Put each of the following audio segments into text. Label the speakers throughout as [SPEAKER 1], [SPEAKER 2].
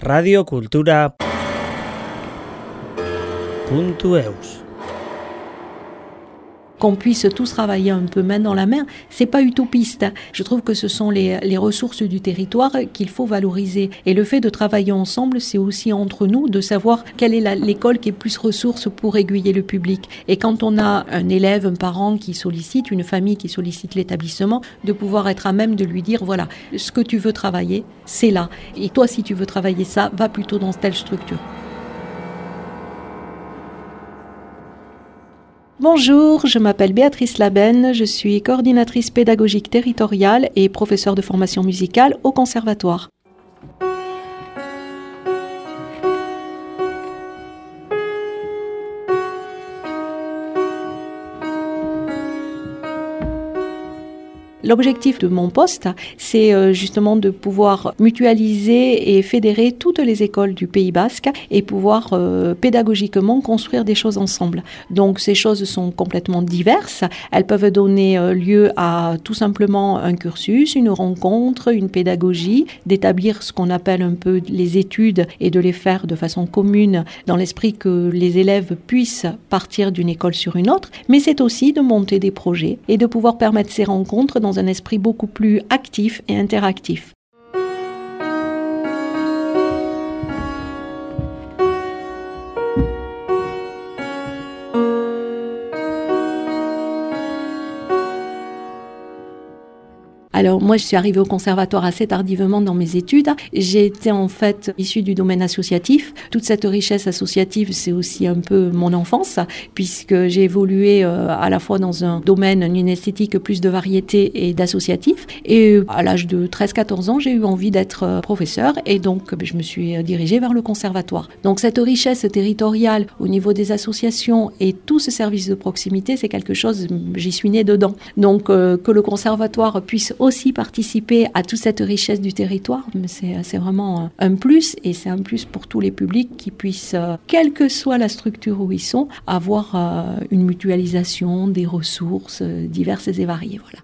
[SPEAKER 1] radiokultura.eus
[SPEAKER 2] qu'on puisse tous travailler un peu main dans la main, c'est pas utopiste. Je trouve que ce sont les, les ressources du territoire qu'il faut valoriser. Et le fait de travailler ensemble, c'est aussi entre nous de savoir quelle est l'école qui est plus ressource pour aiguiller le public. Et quand on a un élève, un parent qui sollicite, une famille qui sollicite l'établissement, de pouvoir être à même de lui dire, voilà, ce que tu veux travailler, c'est là. Et toi, si tu veux travailler ça, va plutôt dans telle structure. Bonjour, je m'appelle Béatrice Labenne, je suis coordinatrice pédagogique territoriale et professeure de formation musicale au conservatoire. L'objectif de mon poste, c'est euh, justement de pouvoir mutualiser et fédérer toutes les écoles du Pays basque et pouvoir euh, pédagogiquement construire des choses ensemble. Donc ces choses sont complètement diverses. Elles peuvent donner euh, lieu à tout simplement un cursus, une rencontre, une pédagogie, d'établir ce qu'on appelle un peu les études et de les faire de façon commune dans l'esprit que les élèves puissent partir d'une école sur une autre. Mais c'est aussi de monter des projets et de pouvoir permettre ces rencontres dans un esprit beaucoup plus actif et interactif. Alors moi, je suis arrivée au conservatoire assez tardivement dans mes études. J'ai été en fait issue du domaine associatif. Toute cette richesse associative, c'est aussi un peu mon enfance, puisque j'ai évolué euh, à la fois dans un domaine, une esthétique plus de variété et d'associatif. Et euh, à l'âge de 13-14 ans, j'ai eu envie d'être euh, professeur et donc ben, je me suis dirigée vers le conservatoire. Donc cette richesse territoriale au niveau des associations et tout ce service de proximité, c'est quelque chose, j'y suis née dedans. Donc que le conservatoire puisse aussi participer à toute cette richesse du territoire. C'est vraiment un plus et c'est un plus pour tous les publics qui puissent, euh, quelle que soit la structure où ils sont, avoir euh, une mutualisation des ressources euh, diverses et variées. Voilà.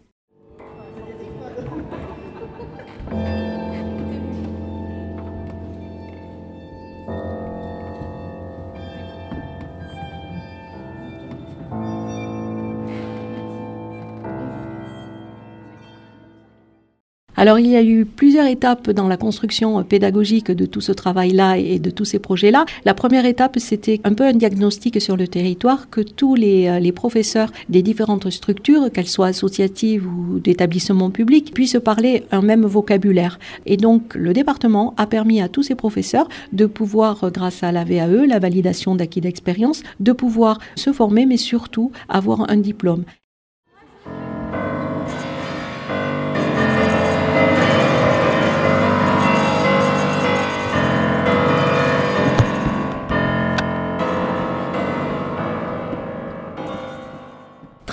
[SPEAKER 2] Alors il y a eu plusieurs étapes dans la construction pédagogique de tout ce travail-là et de tous ces projets-là. La première étape, c'était un peu un diagnostic sur le territoire que tous les, euh, les professeurs des différentes structures, qu'elles soient associatives ou d'établissements publics, puissent parler un même vocabulaire. Et donc le département a permis à tous ces professeurs de pouvoir, grâce à la VAE, la validation d'acquis d'expérience, de pouvoir se former, mais surtout avoir un diplôme.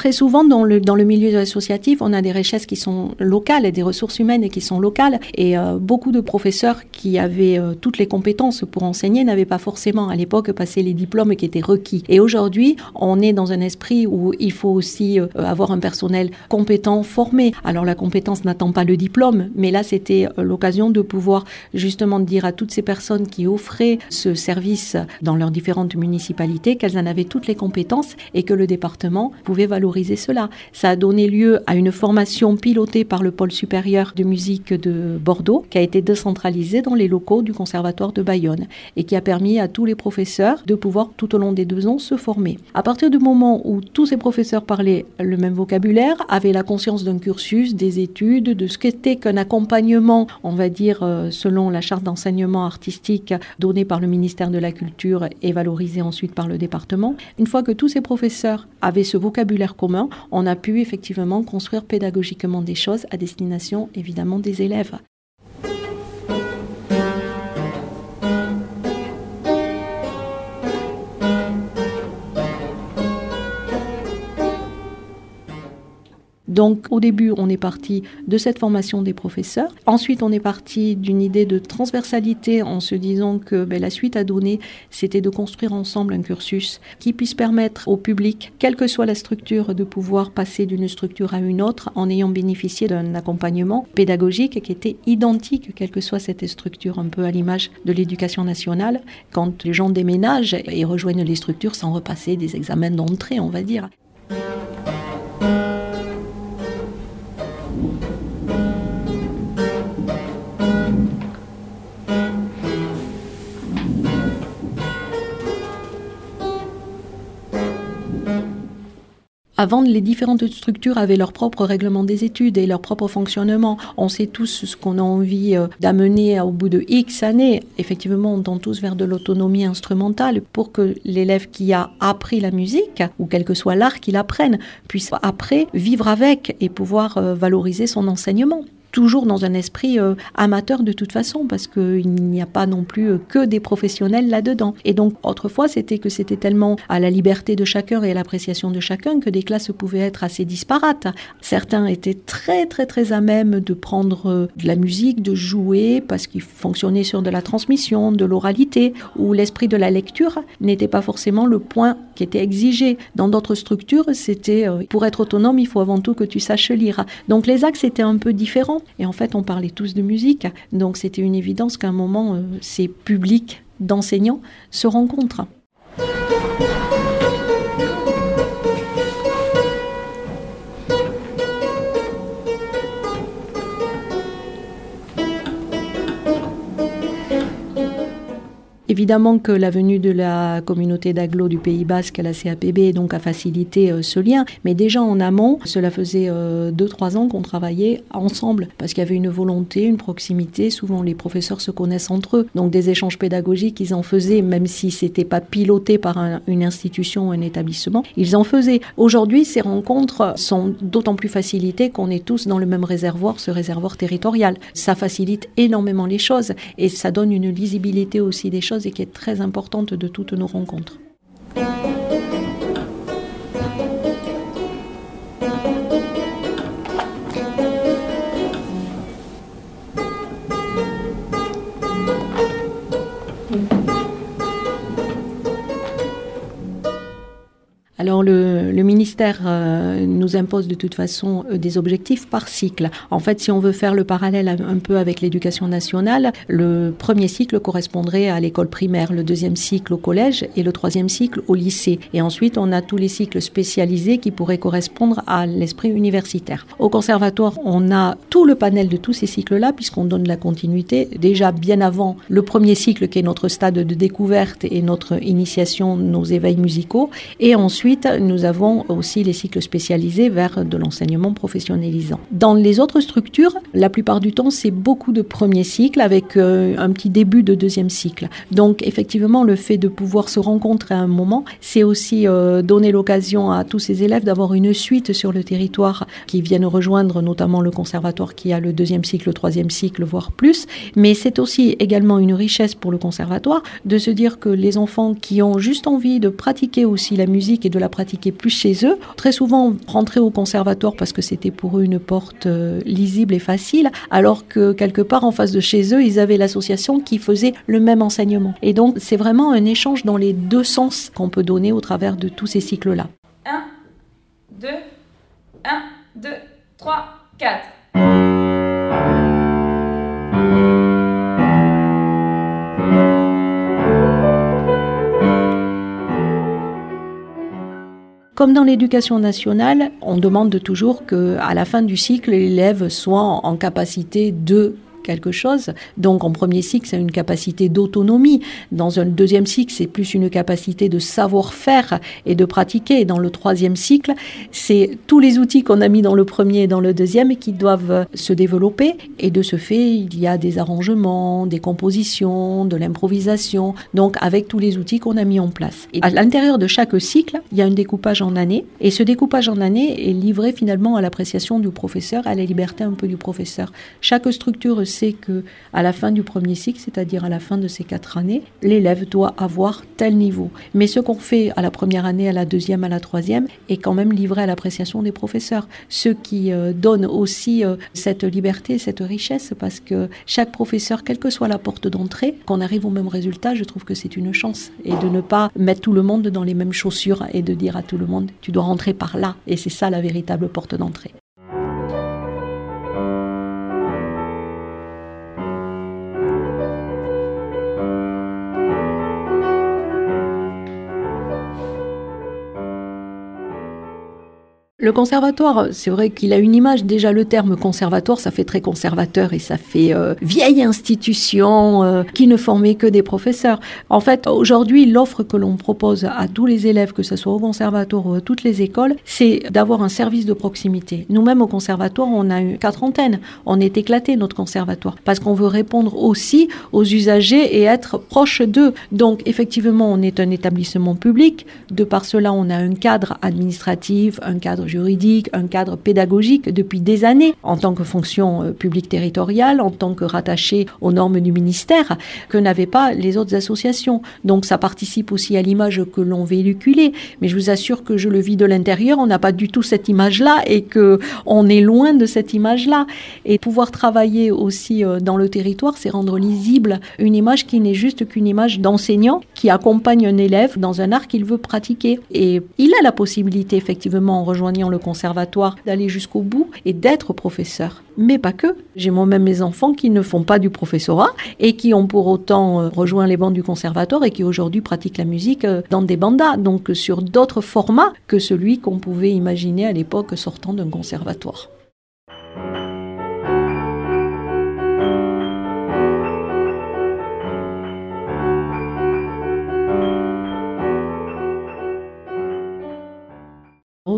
[SPEAKER 2] Très souvent dans le, dans le milieu associatif, on a des richesses qui sont locales et des ressources humaines qui sont locales. Et euh, beaucoup de professeurs qui avaient euh, toutes les compétences pour enseigner n'avaient pas forcément à l'époque passé les diplômes qui étaient requis. Et aujourd'hui, on est dans un esprit où il faut aussi euh, avoir un personnel compétent, formé. Alors la compétence n'attend pas le diplôme, mais là c'était l'occasion de pouvoir justement dire à toutes ces personnes qui offraient ce service dans leurs différentes municipalités qu'elles en avaient toutes les compétences et que le département pouvait valoriser cela. Ça a donné lieu à une formation pilotée par le pôle supérieur de musique de Bordeaux, qui a été décentralisée dans les locaux du Conservatoire de Bayonne et qui a permis à tous les professeurs de pouvoir tout au long des deux ans se former. À partir du moment où tous ces professeurs parlaient le même vocabulaire, avaient la conscience d'un cursus, des études, de ce qu'était qu'un accompagnement, on va dire, euh, selon la charte d'enseignement artistique donnée par le ministère de la Culture et valorisée ensuite par le département, une fois que tous ces professeurs avaient ce vocabulaire on a pu effectivement construire pédagogiquement des choses à destination évidemment des élèves. Donc au début, on est parti de cette formation des professeurs. Ensuite, on est parti d'une idée de transversalité en se disant que ben, la suite à donner, c'était de construire ensemble un cursus qui puisse permettre au public, quelle que soit la structure, de pouvoir passer d'une structure à une autre en ayant bénéficié d'un accompagnement pédagogique qui était identique, quelle que soit cette structure, un peu à l'image de l'éducation nationale, quand les gens déménagent et rejoignent les structures sans repasser des examens d'entrée, on va dire. Avant, les différentes structures avaient leur propre règlement des études et leur propre fonctionnement. On sait tous ce qu'on a envie euh, d'amener au bout de X années. Effectivement, on tend tous vers de l'autonomie instrumentale pour que l'élève qui a appris la musique, ou quel que soit l'art qu'il apprenne, puisse après vivre avec et pouvoir euh, valoriser son enseignement toujours dans un esprit euh, amateur de toute façon, parce qu'il n'y a pas non plus euh, que des professionnels là-dedans. Et donc, autrefois, c'était que c'était tellement à la liberté de chacun et à l'appréciation de chacun que des classes pouvaient être assez disparates. Certains étaient très, très, très à même de prendre euh, de la musique, de jouer, parce qu'ils fonctionnaient sur de la transmission, de l'oralité, où l'esprit de la lecture n'était pas forcément le point qui était exigé. Dans d'autres structures, c'était pour être autonome, il faut avant tout que tu saches lire. Donc les axes étaient un peu différents. Et en fait, on parlait tous de musique. Donc c'était une évidence qu'à un moment, euh, ces publics d'enseignants se rencontrent. Évidemment que la venue de la communauté d'agglo du Pays Basque à la CAPB a facilité euh, ce lien, mais déjà en amont, cela faisait 2-3 euh, ans qu'on travaillait ensemble parce qu'il y avait une volonté, une proximité. Souvent, les professeurs se connaissent entre eux, donc des échanges pédagogiques, ils en faisaient, même si c'était pas piloté par une institution ou un établissement, ils en faisaient. Aujourd'hui, ces rencontres sont d'autant plus facilitées qu'on est tous dans le même réservoir, ce réservoir territorial. Ça facilite énormément les choses et ça donne une lisibilité aussi des choses et qui est très importante de toutes nos rencontres. Le, ministère euh, nous impose de toute façon euh, des objectifs par cycle. En fait, si on veut faire le parallèle un peu avec l'éducation nationale, le premier cycle correspondrait à l'école primaire, le deuxième cycle au collège et le troisième cycle au lycée. Et ensuite, on a tous les cycles spécialisés qui pourraient correspondre à l'esprit universitaire. Au conservatoire, on a tout le panel de tous ces cycles-là puisqu'on donne la continuité déjà bien avant le premier cycle qui est notre stade de découverte et notre initiation, nos éveils musicaux. Et ensuite, nous avons aussi les cycles spécialisés vers de l'enseignement professionnalisant. Dans les autres structures, la plupart du temps, c'est beaucoup de premiers cycles avec euh, un petit début de deuxième cycle. Donc, effectivement, le fait de pouvoir se rencontrer à un moment, c'est aussi euh, donner l'occasion à tous ces élèves d'avoir une suite sur le territoire qui viennent rejoindre notamment le conservatoire qui a le deuxième cycle, le troisième cycle, voire plus. Mais c'est aussi également une richesse pour le conservatoire de se dire que les enfants qui ont juste envie de pratiquer aussi la musique et de la pratiquer plus chez eux. Très souvent, rentrer au conservatoire parce que c'était pour eux une porte euh, lisible et facile, alors que quelque part en face de chez eux, ils avaient l'association qui faisait le même enseignement. Et donc, c'est vraiment un échange dans les deux sens qu'on peut donner au travers de tous ces cycles-là.
[SPEAKER 3] 1, 2, 1, 2, 3, 4.
[SPEAKER 2] Comme dans l'éducation nationale, on demande toujours qu'à la fin du cycle, l'élève soit en capacité de quelque chose. Donc en premier cycle, c'est une capacité d'autonomie. Dans un deuxième cycle, c'est plus une capacité de savoir-faire et de pratiquer. dans le troisième cycle, c'est tous les outils qu'on a mis dans le premier et dans le deuxième qui doivent se développer. Et de ce fait, il y a des arrangements, des compositions, de l'improvisation. Donc avec tous les outils qu'on a mis en place. Et à l'intérieur de chaque cycle, il y a un découpage en année. Et ce découpage en année est livré finalement à l'appréciation du professeur, à la liberté un peu du professeur. Chaque structure sais que à la fin du premier cycle, c'est-à-dire à la fin de ces quatre années, l'élève doit avoir tel niveau. Mais ce qu'on fait à la première année, à la deuxième, à la troisième, est quand même livré à l'appréciation des professeurs, ce qui euh, donne aussi euh, cette liberté, cette richesse, parce que chaque professeur, quelle que soit la porte d'entrée, qu'on arrive au même résultat, je trouve que c'est une chance. Et de ne pas mettre tout le monde dans les mêmes chaussures et de dire à tout le monde, tu dois rentrer par là. Et c'est ça la véritable porte d'entrée. Le conservatoire, c'est vrai qu'il a une image, déjà le terme conservatoire, ça fait très conservateur et ça fait euh, vieille institution euh, qui ne formait que des professeurs. En fait, aujourd'hui, l'offre que l'on propose à tous les élèves, que ce soit au conservatoire ou à toutes les écoles, c'est d'avoir un service de proximité. Nous-mêmes au conservatoire, on a eu quatre antennes. On est éclaté, notre conservatoire, parce qu'on veut répondre aussi aux usagers et être proche d'eux. Donc, effectivement, on est un établissement public. De par cela, on a un cadre administratif, un cadre juridique, un cadre pédagogique depuis des années en tant que fonction euh, publique territoriale, en tant que rattaché aux normes du ministère, que n'avaient pas les autres associations. Donc ça participe aussi à l'image que l'on véhiculait. Mais je vous assure que je le vis de l'intérieur, on n'a pas du tout cette image-là et que on est loin de cette image-là. Et pouvoir travailler aussi euh, dans le territoire, c'est rendre lisible une image qui n'est juste qu'une image d'enseignant qui accompagne un élève dans un art qu'il veut pratiquer. Et il a la possibilité, effectivement, en rejoignant le conservatoire, d'aller jusqu'au bout et d'être professeur. Mais pas que. J'ai moi-même mes enfants qui ne font pas du professorat et qui ont pour autant euh, rejoint les bancs du conservatoire et qui aujourd'hui pratiquent la musique euh, dans des bandas, donc sur d'autres formats que celui qu'on pouvait imaginer à l'époque sortant d'un conservatoire.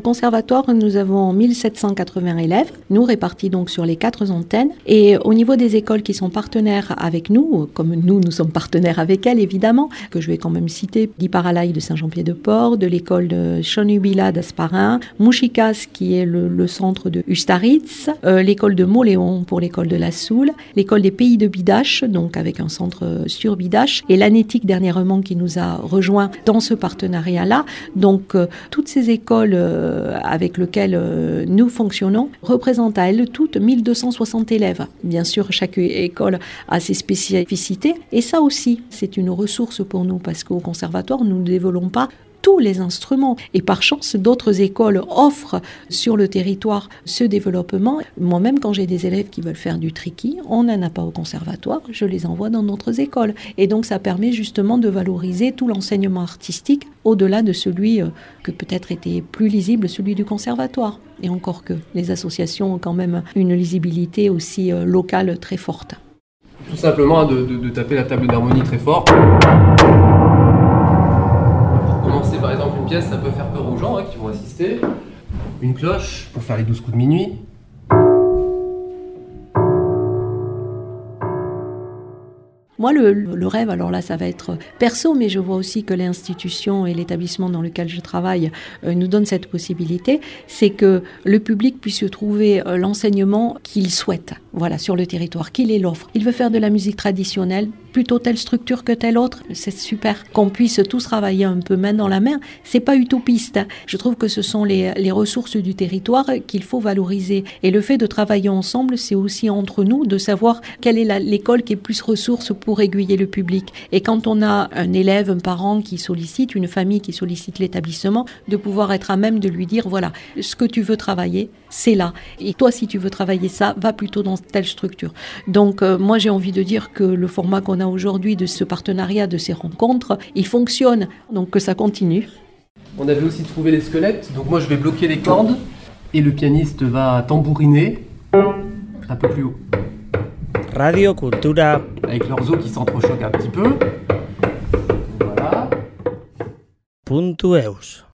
[SPEAKER 2] Conservatoire, nous avons 1780 élèves, nous répartis donc sur les quatre antennes. Et au niveau des écoles qui sont partenaires avec nous, comme nous, nous sommes partenaires avec elles évidemment, que je vais quand même citer, d'Iparalaï de Saint-Jean-Pied-de-Port, de l'école de Chonubila d'Asparin, Mouchikas qui est le, centre de Ustaritz, euh, l'école de Moléon pour l'école de la Soule, l'école des pays de Bidache, donc avec un centre sur Bidache, et l'Anétique dernièrement qui nous a rejoint dans ce partenariat-là. Donc euh, toutes ces écoles euh, avec lequel euh, nous fonctionnons représente à elle toutes 1260 élèves. Bien sûr, chaque école a ses spécificités et ça aussi, c'est une ressource pour nous parce qu'au conservatoire, nous ne développons pas tous les instruments. Et par chance, d'autres écoles offrent sur le territoire ce développement. Moi-même, quand j'ai des élèves qui veulent faire du tricky, on n'en a pas au conservatoire, je les envoie dans d'autres écoles. Et donc, ça permet justement de valoriser tout l'enseignement artistique au-delà de celui euh, que peut-être était plus lisible, celui du conservatoire. Et encore que les associations ont quand même une lisibilité aussi euh, locale très forte.
[SPEAKER 4] Tout simplement de, de taper la table d'harmonie très fort une pièce, ça peut faire peur aux gens hein, qui vont assister. Une cloche pour faire les douze coups de minuit.
[SPEAKER 2] Moi, le, rêve, alors là, ça va être perso, mais je vois aussi que l'institution et l'établissement dans lequel je travaille euh, nous donnent cette possibilité, c'est que le public puisse trouver euh, l'enseignement qu'il souhaite, voilà, sur le territoire, qu'il ait l'offre. Il veut faire de la musique traditionnelle, plutôt telle structure que telle autre, c'est super. Qu'on puisse tous travailler un peu main dans la main, c'est pas utopiste. Je trouve que ce sont les, ressources du territoire qu'il faut valoriser. Et le fait de travailler ensemble, c'est aussi entre nous de savoir quelle est l'école qui est plus ressource pour aiguiller le public. Et quand on a un élève, un parent qui sollicite, une famille qui sollicite l'établissement, de pouvoir être à même de lui dire, voilà, ce que tu veux travailler, c'est là. Et toi, si tu veux travailler ça, va plutôt dans telle structure. Donc, euh, moi, j'ai envie de dire que le format qu'on a aujourd'hui de ce partenariat, de ces rencontres, il fonctionne, donc que ça continue.
[SPEAKER 4] On avait aussi trouvé les squelettes, donc moi je vais bloquer les cordes et le pianiste va tambouriner un peu plus haut.
[SPEAKER 1] Radio Cultura.
[SPEAKER 4] Avec leurs os qui s'entrechoquent un petit peu. Voilà.
[SPEAKER 1] Punto Eus.